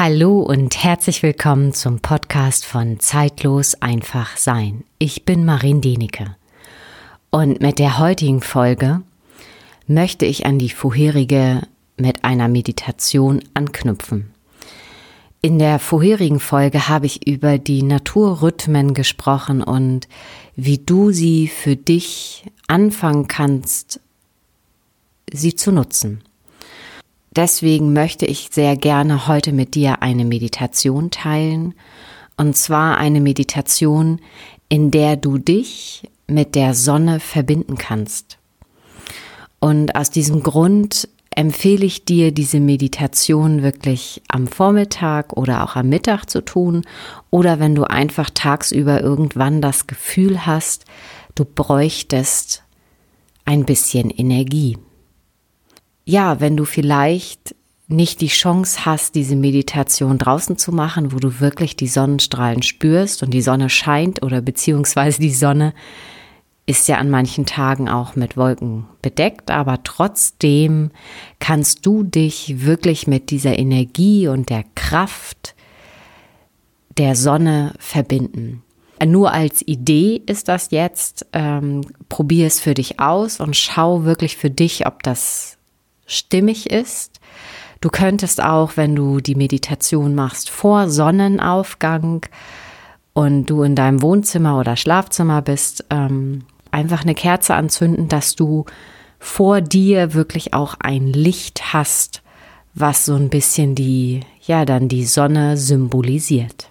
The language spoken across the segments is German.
Hallo und herzlich willkommen zum Podcast von Zeitlos einfach sein. Ich bin Marin Denecke und mit der heutigen Folge möchte ich an die vorherige mit einer Meditation anknüpfen. In der vorherigen Folge habe ich über die Naturrhythmen gesprochen und wie du sie für dich anfangen kannst, sie zu nutzen deswegen möchte ich sehr gerne heute mit dir eine Meditation teilen. Und zwar eine Meditation, in der du dich mit der Sonne verbinden kannst. Und aus diesem Grund empfehle ich dir, diese Meditation wirklich am Vormittag oder auch am Mittag zu tun oder wenn du einfach tagsüber irgendwann das Gefühl hast, du bräuchtest ein bisschen Energie ja, wenn du vielleicht nicht die Chance hast, diese Meditation draußen zu machen, wo du wirklich die Sonnenstrahlen spürst und die Sonne scheint oder beziehungsweise die Sonne ist ja an manchen Tagen auch mit Wolken bedeckt, aber trotzdem kannst du dich wirklich mit dieser Energie und der Kraft der Sonne verbinden. Nur als Idee ist das jetzt. Ähm, probier es für dich aus und schau wirklich für dich, ob das stimmig ist. Du könntest auch, wenn du die Meditation machst, vor Sonnenaufgang und du in deinem Wohnzimmer oder Schlafzimmer bist, ähm, einfach eine Kerze anzünden, dass du vor dir wirklich auch ein Licht hast, was so ein bisschen die, ja, dann die Sonne symbolisiert.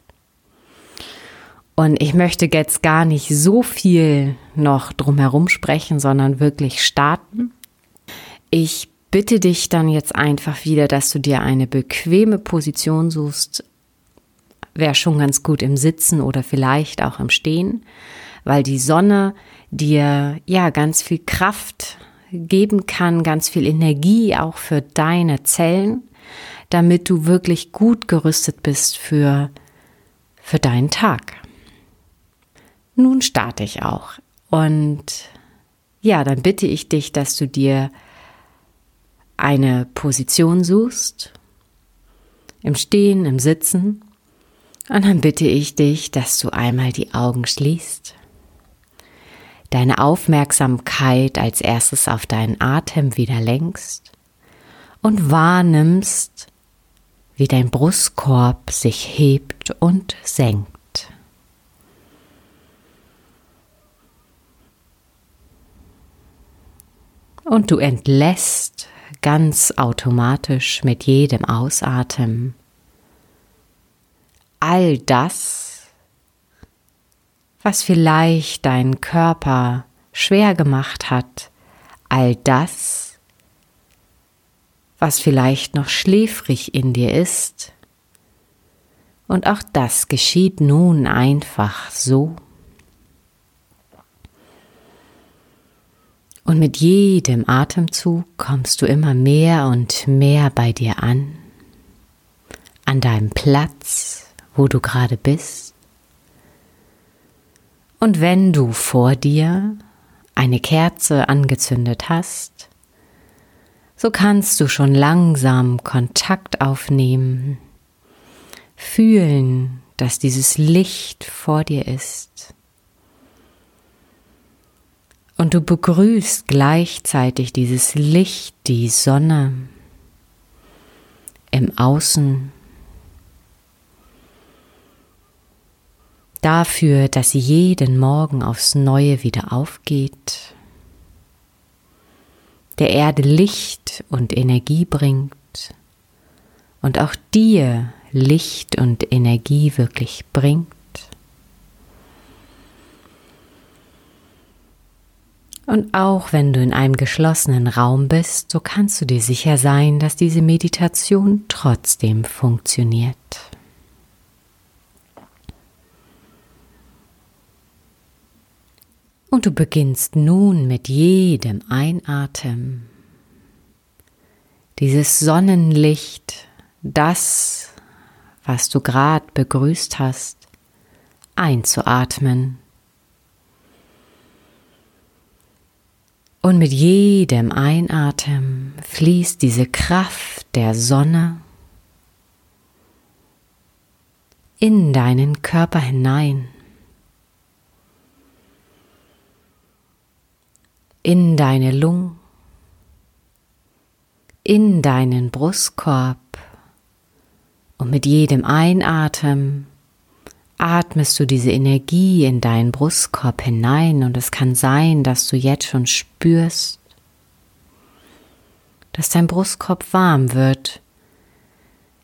Und ich möchte jetzt gar nicht so viel noch drumherum sprechen, sondern wirklich starten. Ich bitte dich dann jetzt einfach wieder, dass du dir eine bequeme Position suchst. Wäre schon ganz gut im Sitzen oder vielleicht auch im Stehen, weil die Sonne dir ja ganz viel Kraft geben kann, ganz viel Energie auch für deine Zellen, damit du wirklich gut gerüstet bist für, für deinen Tag. Nun starte ich auch. Und ja, dann bitte ich dich, dass du dir eine Position suchst, im Stehen, im Sitzen, und dann bitte ich dich, dass du einmal die Augen schließt, deine Aufmerksamkeit als erstes auf deinen Atem wieder lenkst und wahrnimmst, wie dein Brustkorb sich hebt und senkt. Und du entlässt ganz automatisch mit jedem Ausatmen all das, was vielleicht deinen Körper schwer gemacht hat, all das, was vielleicht noch schläfrig in dir ist. Und auch das geschieht nun einfach so. Und mit jedem Atemzug kommst du immer mehr und mehr bei dir an, an deinem Platz, wo du gerade bist. Und wenn du vor dir eine Kerze angezündet hast, so kannst du schon langsam Kontakt aufnehmen, fühlen, dass dieses Licht vor dir ist und du begrüßt gleichzeitig dieses Licht, die Sonne im Außen. Dafür, dass sie jeden Morgen aufs Neue wieder aufgeht, der Erde Licht und Energie bringt und auch dir Licht und Energie wirklich bringt. Und auch wenn du in einem geschlossenen Raum bist, so kannst du dir sicher sein, dass diese Meditation trotzdem funktioniert. Und du beginnst nun mit jedem Einatmen dieses Sonnenlicht, das, was du gerade begrüßt hast, einzuatmen Und mit jedem Einatmen fließt diese Kraft der Sonne in deinen Körper hinein, in deine Lungen, in deinen Brustkorb. Und mit jedem Einatmen atmest du diese Energie in deinen Brustkorb hinein und es kann sein, dass du jetzt schon spürst, dass dein Brustkorb warm wird,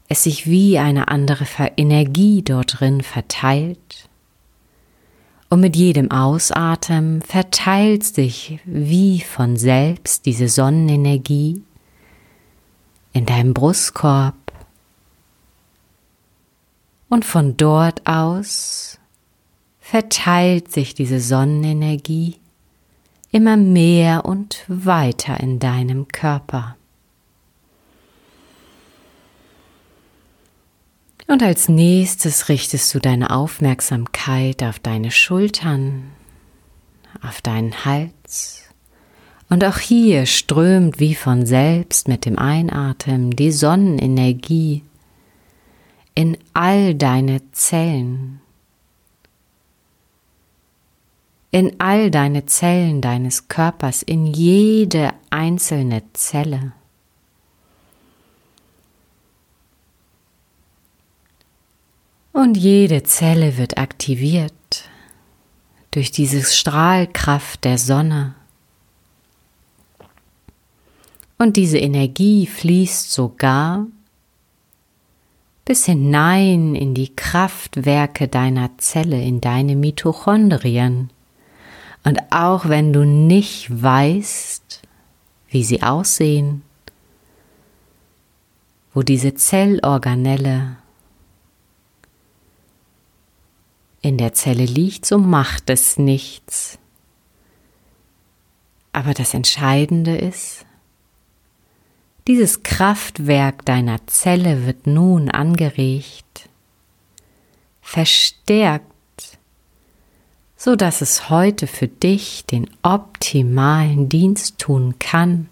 es sich wie eine andere Energie dort drin verteilt. Und mit jedem Ausatmen verteilt sich wie von selbst diese Sonnenenergie in deinem Brustkorb und von dort aus verteilt sich diese Sonnenenergie immer mehr und weiter in deinem Körper. Und als nächstes richtest du deine Aufmerksamkeit auf deine Schultern, auf deinen Hals. Und auch hier strömt wie von selbst mit dem Einatmen die Sonnenenergie in all deine Zellen, in all deine Zellen deines Körpers, in jede einzelne Zelle. Und jede Zelle wird aktiviert durch diese Strahlkraft der Sonne. Und diese Energie fließt sogar bis hinein in die Kraftwerke deiner Zelle, in deine Mitochondrien. Und auch wenn du nicht weißt, wie sie aussehen, wo diese Zellorganelle in der Zelle liegt, so macht es nichts. Aber das Entscheidende ist, dieses Kraftwerk deiner Zelle wird nun angeregt, verstärkt, so dass es heute für dich den optimalen Dienst tun kann.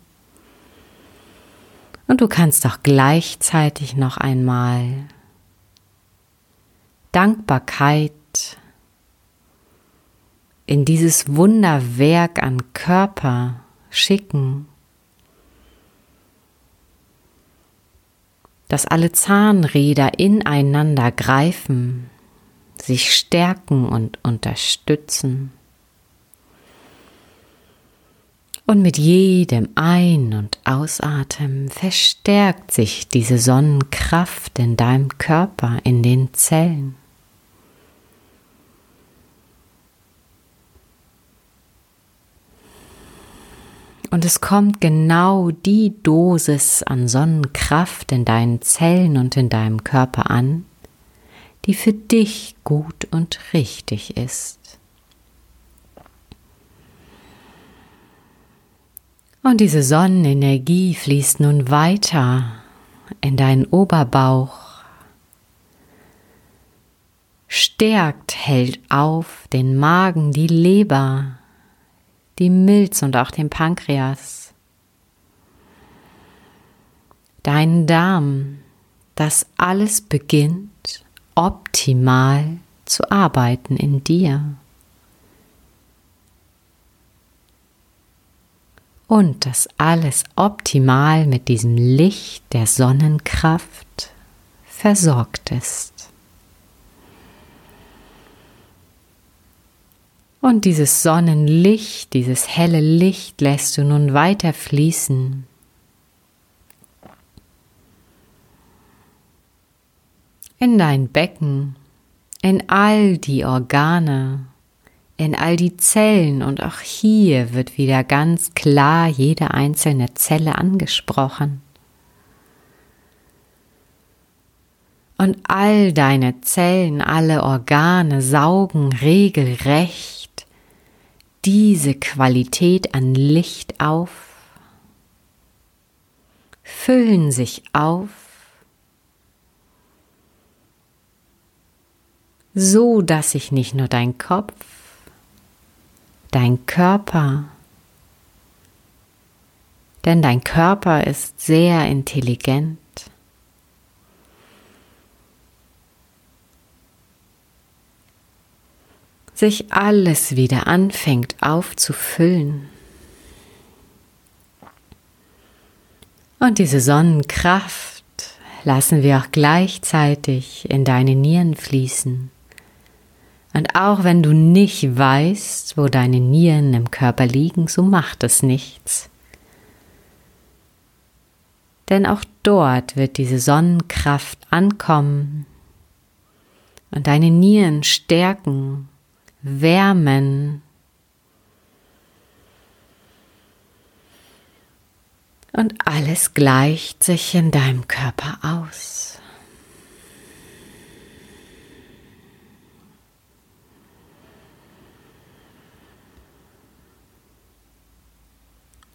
Und du kannst auch gleichzeitig noch einmal Dankbarkeit in dieses Wunderwerk an Körper schicken dass alle Zahnräder ineinander greifen, sich stärken und unterstützen. Und mit jedem Ein- und Ausatmen verstärkt sich diese Sonnenkraft in deinem Körper, in den Zellen. Und es kommt genau die Dosis an Sonnenkraft in deinen Zellen und in deinem Körper an, die für dich gut und richtig ist. Und diese Sonnenenergie fließt nun weiter in deinen Oberbauch, stärkt, hält auf den Magen, die Leber, die Milz und auch den Pankreas, deinen Darm, das alles beginnt optimal zu arbeiten in dir. Und das alles optimal mit diesem Licht der Sonnenkraft versorgt ist. Und dieses Sonnenlicht, dieses helle Licht lässt du nun weiter fließen. In dein Becken, in all die Organe, in all die Zellen und auch hier wird wieder ganz klar jede einzelne Zelle angesprochen. Und all deine Zellen, alle Organe saugen regelrecht diese Qualität an Licht auf, füllen sich auf, so dass sich nicht nur dein Kopf, dein Körper, denn dein Körper ist sehr intelligent, sich alles wieder anfängt aufzufüllen. Und diese Sonnenkraft lassen wir auch gleichzeitig in deine Nieren fließen. Und auch wenn du nicht weißt, wo deine Nieren im Körper liegen, so macht es nichts. Denn auch dort wird diese Sonnenkraft ankommen und deine Nieren stärken, wärmen und alles gleicht sich in deinem Körper aus.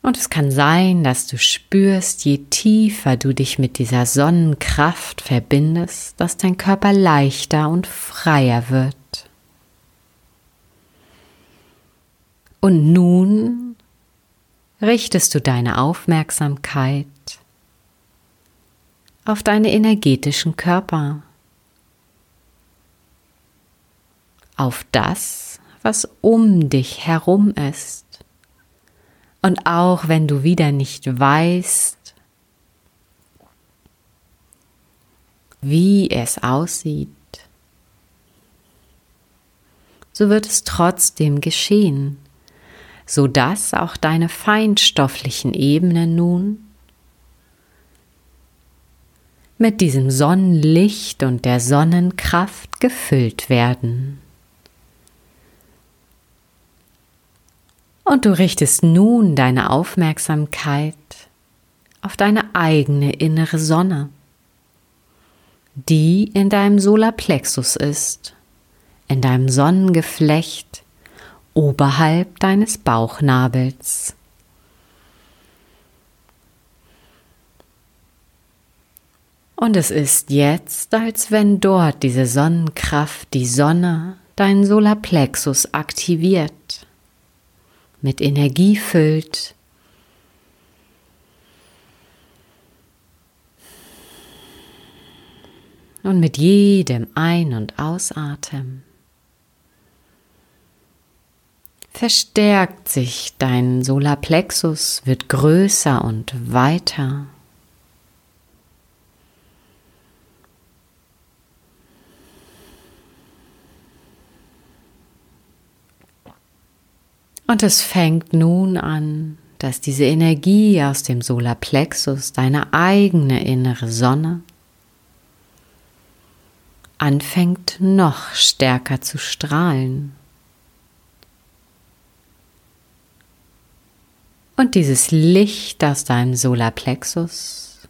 Und es kann sein, dass du spürst, je tiefer du dich mit dieser Sonnenkraft verbindest, dass dein Körper leichter und freier wird. Und nun richtest du deine Aufmerksamkeit auf deine energetischen Körper, auf das, was um dich herum ist. Und auch wenn du wieder nicht weißt, wie es aussieht, so wird es trotzdem geschehen, so dass auch deine feinstofflichen Ebenen nun mit diesem Sonnenlicht und der Sonnenkraft gefüllt werden. Und du richtest nun deine Aufmerksamkeit auf deine eigene innere Sonne, die in deinem Solarplexus ist, in deinem Sonnengeflecht oberhalb deines Bauchnabels. Und es ist jetzt, als wenn dort diese Sonnenkraft, die Sonne, deinen Solarplexus aktiviert mit Energie füllt. Und mit jedem Ein- und Ausatmen verstärkt sich dein Solarplexus, wird größer und weiter. Und es fängt nun an, dass diese Energie aus dem Solarplexus, deine eigene innere Sonne, anfängt noch stärker zu strahlen. Und dieses Licht aus deinem Solarplexus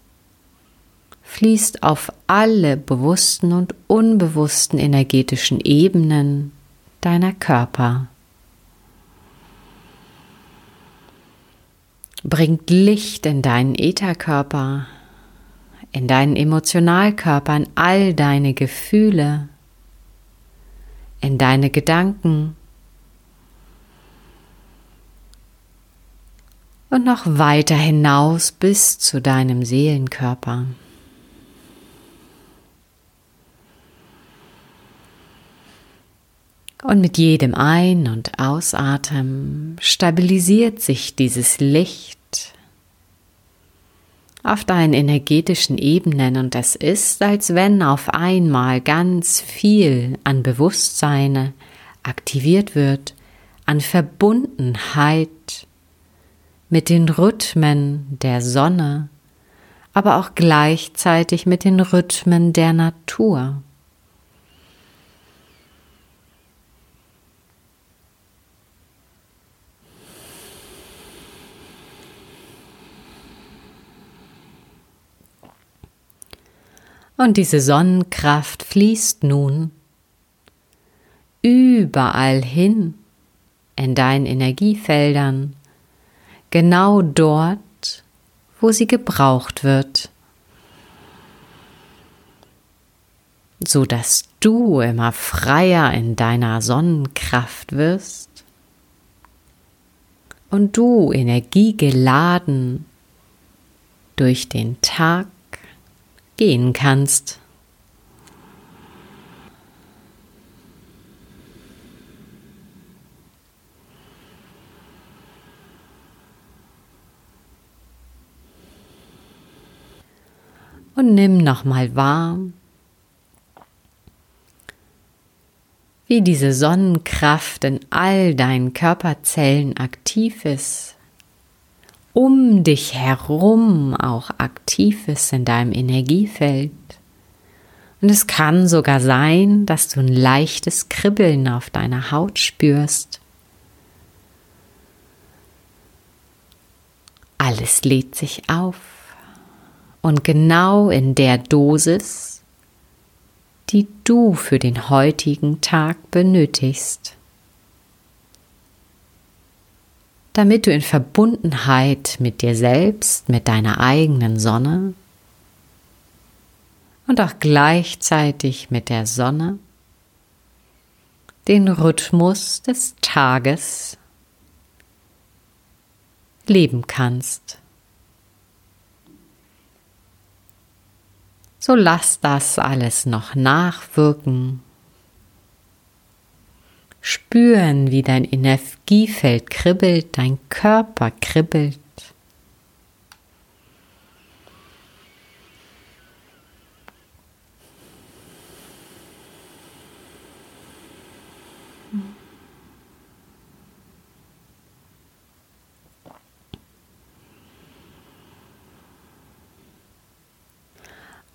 fließt auf alle bewussten und unbewussten energetischen Ebenen deiner Körper. Bringt Licht in deinen Ätherkörper, in deinen Emotionalkörper, in all deine Gefühle, in deine Gedanken und noch weiter hinaus bis zu deinem Seelenkörper. Und mit jedem Ein- und Ausatmen stabilisiert sich dieses Licht auf deinen energetischen Ebenen und es ist, als wenn auf einmal ganz viel an Bewusstsein aktiviert wird, an Verbundenheit mit den Rhythmen der Sonne, aber auch gleichzeitig mit den Rhythmen der Natur. Und diese Sonnenkraft fließt nun überall hin in deinen Energiefeldern, genau dort, wo sie gebraucht wird, so dass du immer freier in deiner Sonnenkraft wirst und du energiegeladen durch den Tag gehen kannst. Und nimm nochmal wahr, wie diese Sonnenkraft in all deinen Körperzellen aktiv ist, um dich herum auch aktiv ist in deinem Energiefeld. Und es kann sogar sein, dass du ein leichtes Kribbeln auf deiner Haut spürst. Alles lädt sich auf. Und genau in der Dosis die du für den heutigen Tag benötigst. Damit du in Verbundenheit mit dir selbst, mit deiner eigenen Sonne und auch gleichzeitig mit der Sonne den Rhythmus des Tages leben kannst. So lass das alles noch nachwirken. Spüren, wie dein Energiefeld kribbelt, dein Körper kribbelt.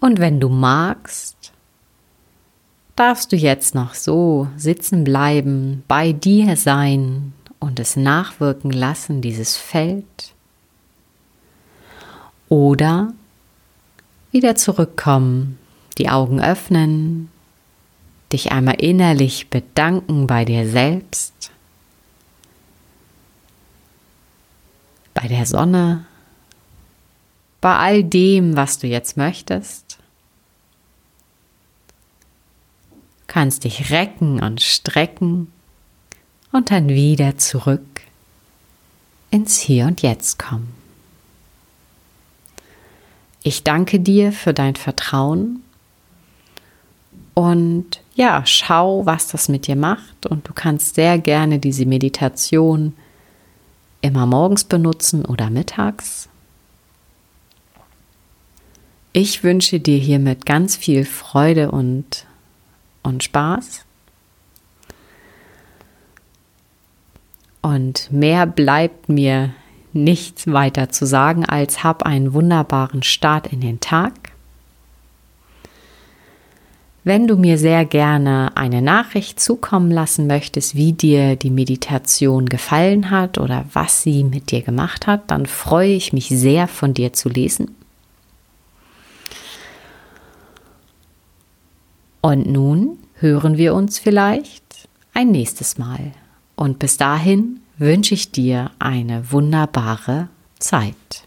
Und wenn du magst, darfst du jetzt noch so sitzen bleiben, bei dir sein und es nachwirken lassen, dieses Feld. Oder wieder zurückkommen, die Augen öffnen, dich einmal innerlich bedanken bei dir selbst, bei der Sonne, bei all dem, was du jetzt möchtest. Kannst dich recken und strecken und dann wieder zurück ins Hier und Jetzt kommen. Ich danke dir für dein Vertrauen und ja, schau, was das mit dir macht und du kannst sehr gerne diese Meditation immer morgens benutzen oder mittags. Ich wünsche dir hiermit ganz viel Freude und, und Spaß. Und mehr bleibt mir nichts weiter zu sagen, als hab einen wunderbaren Start in den Tag. Wenn du mir sehr gerne eine Nachricht zukommen lassen möchtest, wie dir die Meditation gefallen hat oder was sie mit dir gemacht hat, dann freue ich mich sehr von dir zu lesen. Und nun hören wir uns vielleicht ein nächstes Mal. Und bis dahin wünsche ich dir eine wunderbare Zeit.